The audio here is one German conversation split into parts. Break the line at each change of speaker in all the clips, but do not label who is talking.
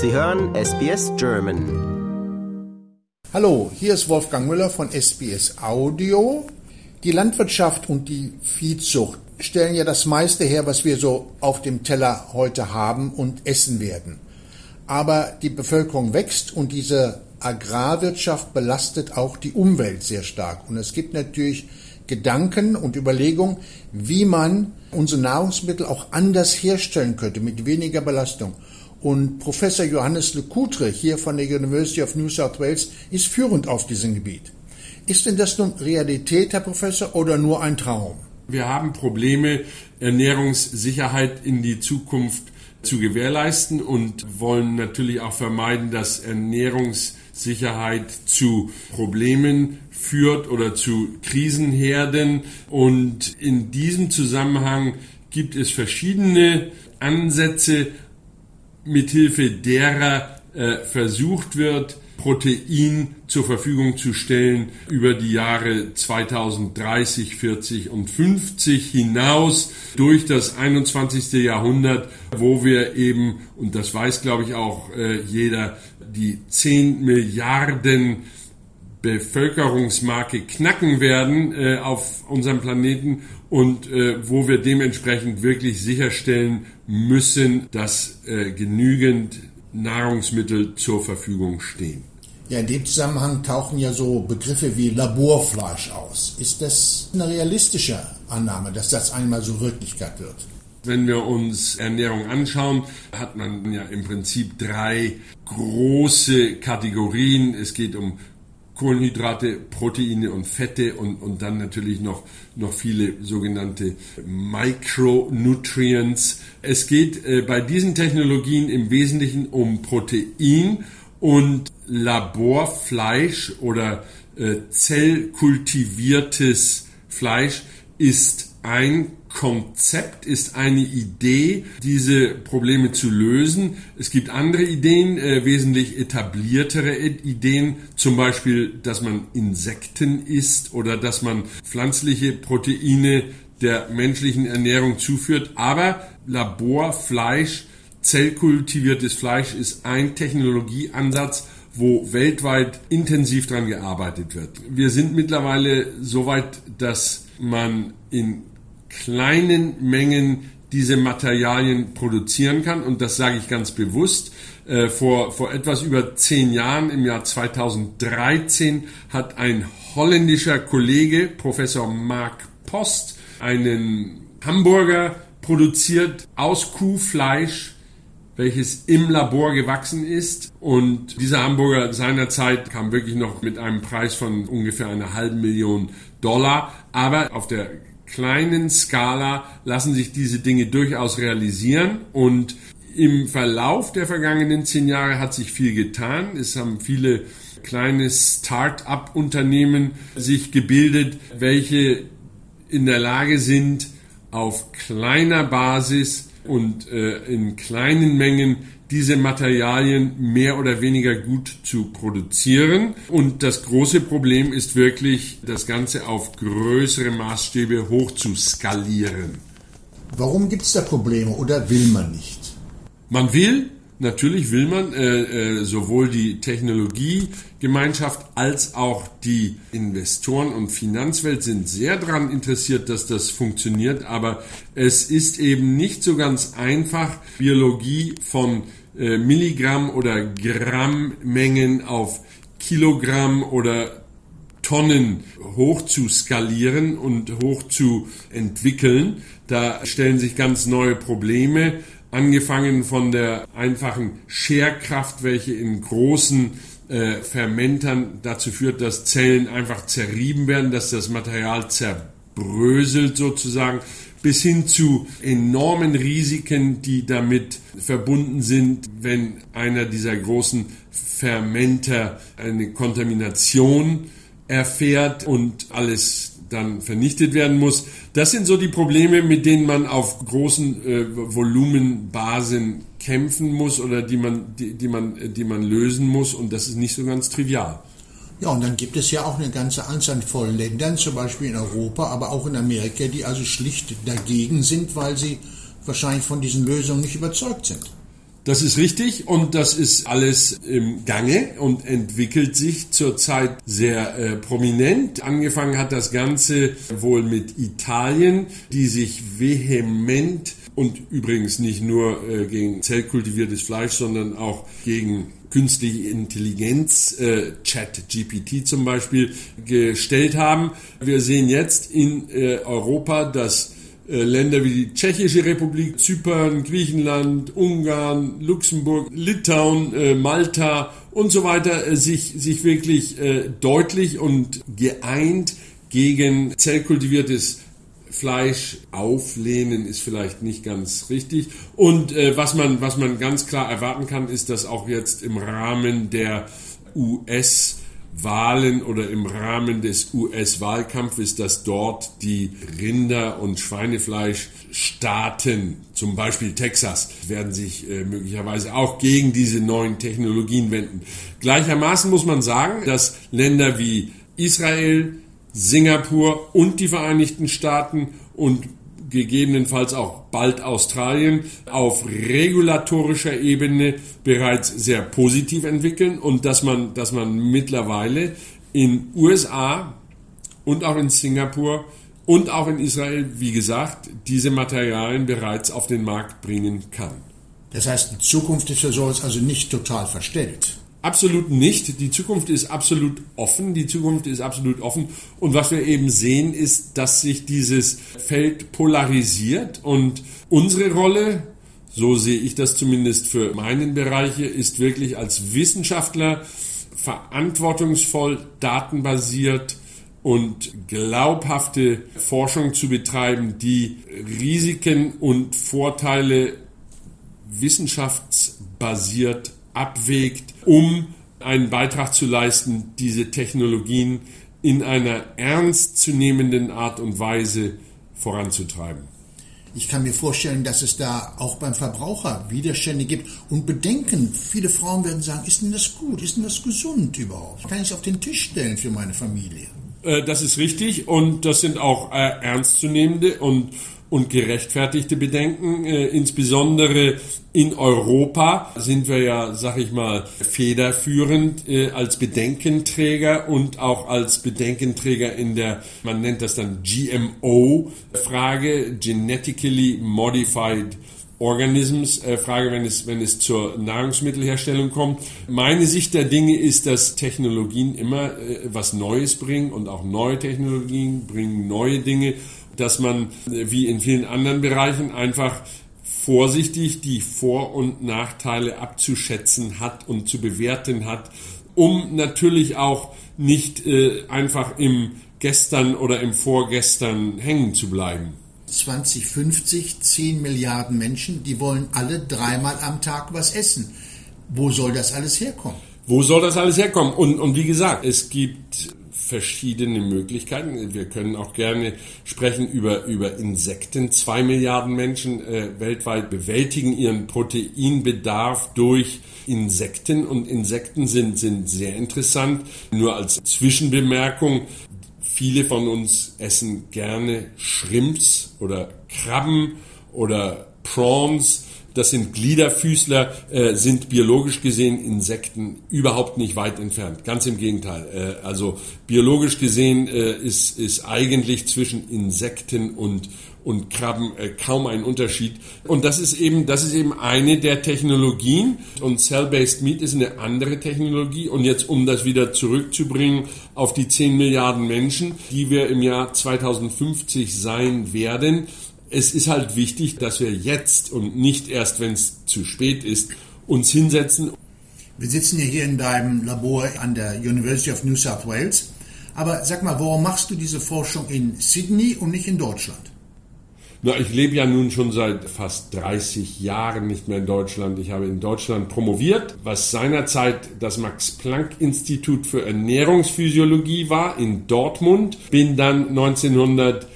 Sie hören SBS German.
Hallo, hier ist Wolfgang Müller von SBS Audio. Die Landwirtschaft und die Viehzucht stellen ja das meiste her, was wir so auf dem Teller heute haben und essen werden. Aber die Bevölkerung wächst und diese Agrarwirtschaft belastet auch die Umwelt sehr stark. Und es gibt natürlich Gedanken und Überlegungen, wie man unsere Nahrungsmittel auch anders herstellen könnte, mit weniger Belastung. Und Professor Johannes Lecoutre hier von der University of New South Wales ist führend auf diesem Gebiet. Ist denn das nun Realität, Herr Professor, oder nur ein Traum?
Wir haben Probleme, Ernährungssicherheit in die Zukunft zu gewährleisten und wollen natürlich auch vermeiden, dass Ernährungssicherheit zu Problemen führt oder zu Krisenherden. Und in diesem Zusammenhang gibt es verschiedene Ansätze, mithilfe derer äh, versucht wird, Protein zur Verfügung zu stellen über die Jahre 2030, 40 und 50 hinaus durch das 21. Jahrhundert, wo wir eben, und das weiß glaube ich auch äh, jeder, die 10 Milliarden Bevölkerungsmarke knacken werden äh, auf unserem Planeten und äh, wo wir dementsprechend wirklich sicherstellen müssen, dass äh, genügend Nahrungsmittel zur Verfügung stehen.
Ja, in dem Zusammenhang tauchen ja so Begriffe wie Laborfleisch aus. Ist das eine realistische Annahme, dass das einmal so Wirklichkeit wird?
Wenn wir uns Ernährung anschauen, hat man ja im Prinzip drei große Kategorien. Es geht um Kohlenhydrate, Proteine und Fette und, und dann natürlich noch, noch viele sogenannte Micronutrients. Es geht äh, bei diesen Technologien im Wesentlichen um Protein und Laborfleisch oder äh, zellkultiviertes Fleisch ist ein Konzept, ist eine Idee, diese Probleme zu lösen. Es gibt andere Ideen, äh, wesentlich etabliertere Ideen, zum Beispiel, dass man Insekten isst oder dass man pflanzliche Proteine der menschlichen Ernährung zuführt. Aber Laborfleisch, zellkultiviertes Fleisch ist ein Technologieansatz, wo weltweit intensiv daran gearbeitet wird. Wir sind mittlerweile so weit, dass man in kleinen Mengen diese Materialien produzieren kann. Und das sage ich ganz bewusst. Äh, vor, vor etwas über zehn Jahren, im Jahr 2013, hat ein holländischer Kollege, Professor Mark Post, einen Hamburger produziert aus Kuhfleisch, welches im Labor gewachsen ist. Und dieser Hamburger seinerzeit kam wirklich noch mit einem Preis von ungefähr einer halben Million Dollar. Aber auf der kleinen Skala lassen sich diese Dinge durchaus realisieren und im Verlauf der vergangenen zehn Jahre hat sich viel getan. Es haben viele kleine Start-up-Unternehmen sich gebildet, welche in der Lage sind, auf kleiner Basis und äh, in kleinen Mengen diese Materialien mehr oder weniger gut zu produzieren. Und das große Problem ist wirklich, das Ganze auf größere Maßstäbe hoch zu skalieren.
Warum gibt es da Probleme oder will man nicht?
Man will, Natürlich will man äh, äh, sowohl die Technologiegemeinschaft als auch die Investoren und Finanzwelt sind sehr daran interessiert, dass das funktioniert, aber es ist eben nicht so ganz einfach, Biologie von äh, Milligramm oder Grammmengen auf Kilogramm oder Tonnen hoch zu skalieren und hoch zu entwickeln. Da stellen sich ganz neue Probleme angefangen von der einfachen Scherkraft, welche in großen äh, Fermentern dazu führt, dass Zellen einfach zerrieben werden, dass das Material zerbröselt sozusagen, bis hin zu enormen Risiken, die damit verbunden sind, wenn einer dieser großen Fermenter eine Kontamination erfährt und alles dann vernichtet werden muss. Das sind so die Probleme, mit denen man auf großen äh, Volumenbasen kämpfen muss oder die man, die, die, man, die man lösen muss und das ist nicht so ganz trivial.
Ja, und dann gibt es ja auch eine ganze Anzahl von Ländern, zum Beispiel in Europa, aber auch in Amerika, die also schlicht dagegen sind, weil sie wahrscheinlich von diesen Lösungen nicht überzeugt sind.
Das ist richtig und das ist alles im Gange und entwickelt sich zurzeit sehr äh, prominent. Angefangen hat das Ganze wohl mit Italien, die sich vehement und übrigens nicht nur äh, gegen zellkultiviertes Fleisch, sondern auch gegen künstliche Intelligenz, äh, Chat GPT zum Beispiel, gestellt haben. Wir sehen jetzt in äh, Europa, dass Länder wie die Tschechische Republik, Zypern, Griechenland, Ungarn, Luxemburg, Litauen, äh, Malta und so weiter äh, sich, sich wirklich deutlich und geeint gegen zellkultiviertes Fleisch auflehnen ist vielleicht nicht ganz richtig. Und äh, was, man, was man ganz klar erwarten kann, ist, dass auch jetzt im Rahmen der US- Wahlen oder im Rahmen des US-Wahlkampfes, dass dort die Rinder- und Schweinefleischstaaten, zum Beispiel Texas, werden sich äh, möglicherweise auch gegen diese neuen Technologien wenden. Gleichermaßen muss man sagen, dass Länder wie Israel, Singapur und die Vereinigten Staaten und gegebenenfalls auch bald Australien auf regulatorischer Ebene bereits sehr positiv entwickeln und dass man, dass man mittlerweile in USA und auch in Singapur und auch in Israel, wie gesagt, diese Materialien bereits auf den Markt bringen kann.
Das heißt, die Zukunft ist für sowas also nicht total verstellt.
Absolut nicht. Die Zukunft ist absolut offen. Die Zukunft ist absolut offen. Und was wir eben sehen, ist, dass sich dieses Feld polarisiert und unsere Rolle, so sehe ich das zumindest für meinen Bereiche, ist wirklich als Wissenschaftler verantwortungsvoll, datenbasiert und glaubhafte Forschung zu betreiben, die Risiken und Vorteile wissenschaftsbasiert abwägt, um einen Beitrag zu leisten, diese Technologien in einer ernstzunehmenden Art und Weise voranzutreiben.
Ich kann mir vorstellen, dass es da auch beim Verbraucher Widerstände gibt und Bedenken. Viele Frauen werden sagen, ist denn das gut? Ist denn das gesund überhaupt? Kann ich es auf den Tisch stellen für meine Familie?
Äh, das ist richtig und das sind auch äh, ernstzunehmende und und gerechtfertigte Bedenken. Äh, insbesondere in Europa sind wir ja, sag ich mal, federführend äh, als Bedenkenträger und auch als Bedenkenträger in der, man nennt das dann GMO-Frage, Genetically Modified Organisms, äh, Frage, wenn es, wenn es zur Nahrungsmittelherstellung kommt. Meine Sicht der Dinge ist, dass Technologien immer äh, was Neues bringen und auch neue Technologien bringen neue Dinge dass man wie in vielen anderen Bereichen einfach vorsichtig die Vor- und Nachteile abzuschätzen hat und zu bewerten hat, um natürlich auch nicht äh, einfach im Gestern oder im Vorgestern hängen zu bleiben.
2050 10 Milliarden Menschen, die wollen alle dreimal am Tag was essen. Wo soll das alles herkommen?
Wo soll das alles herkommen? Und, und wie gesagt, es gibt verschiedene Möglichkeiten. Wir können auch gerne sprechen über, über Insekten. Zwei Milliarden Menschen äh, weltweit bewältigen ihren Proteinbedarf durch Insekten und Insekten sind, sind sehr interessant. Nur als Zwischenbemerkung, viele von uns essen gerne Shrimps oder Krabben oder Prawns das sind Gliederfüßler, äh, sind biologisch gesehen Insekten überhaupt nicht weit entfernt. Ganz im Gegenteil. Äh, also biologisch gesehen äh, ist, ist eigentlich zwischen Insekten und und Krabben äh, kaum ein Unterschied. Und das ist eben, das ist eben eine der Technologien. Und Cell-Based Meat ist eine andere Technologie. Und jetzt, um das wieder zurückzubringen auf die 10 Milliarden Menschen, die wir im Jahr 2050 sein werden, es ist halt wichtig, dass wir jetzt und nicht erst, wenn es zu spät ist, uns hinsetzen.
Wir sitzen ja hier in deinem Labor an der University of New South Wales. Aber sag mal, warum machst du diese Forschung in Sydney und nicht in Deutschland?
Na, ich lebe ja nun schon seit fast 30 Jahren nicht mehr in Deutschland. Ich habe in Deutschland promoviert, was seinerzeit das Max-Planck-Institut für Ernährungsphysiologie war in Dortmund. Bin dann 1900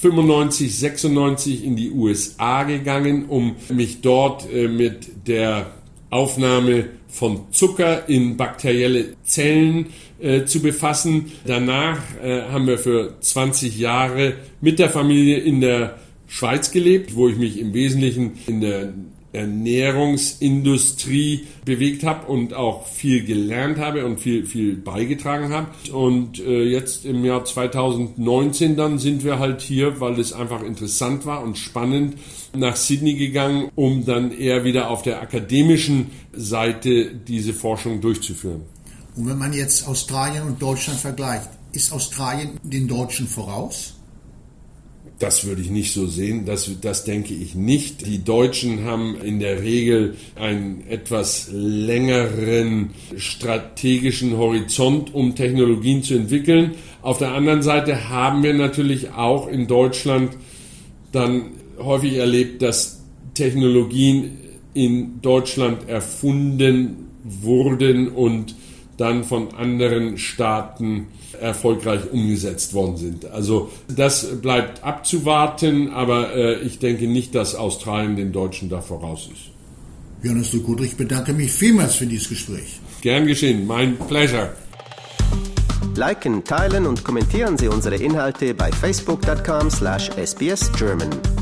95, 96 in die USA gegangen, um mich dort äh, mit der Aufnahme von Zucker in bakterielle Zellen äh, zu befassen. Danach äh, haben wir für 20 Jahre mit der Familie in der Schweiz gelebt, wo ich mich im Wesentlichen in der Ernährungsindustrie bewegt habe und auch viel gelernt habe und viel, viel beigetragen habe. Und äh, jetzt im Jahr 2019 dann sind wir halt hier, weil es einfach interessant war und spannend, nach Sydney gegangen, um dann eher wieder auf der akademischen Seite diese Forschung durchzuführen.
Und wenn man jetzt Australien und Deutschland vergleicht, ist Australien den Deutschen voraus?
Das würde ich nicht so sehen, das, das denke ich nicht. Die Deutschen haben in der Regel einen etwas längeren strategischen Horizont, um Technologien zu entwickeln. Auf der anderen Seite haben wir natürlich auch in Deutschland dann häufig erlebt, dass Technologien in Deutschland erfunden wurden und dann von anderen Staaten erfolgreich umgesetzt worden sind. Also das bleibt abzuwarten, aber äh, ich denke nicht, dass Australien den Deutschen da voraus ist.
Jonas de Gudrich, ich bedanke mich vielmals für dieses Gespräch.
Gern geschehen, mein Pleasure.
Liken, teilen und kommentieren Sie unsere Inhalte bei facebook.com/sbsgerman.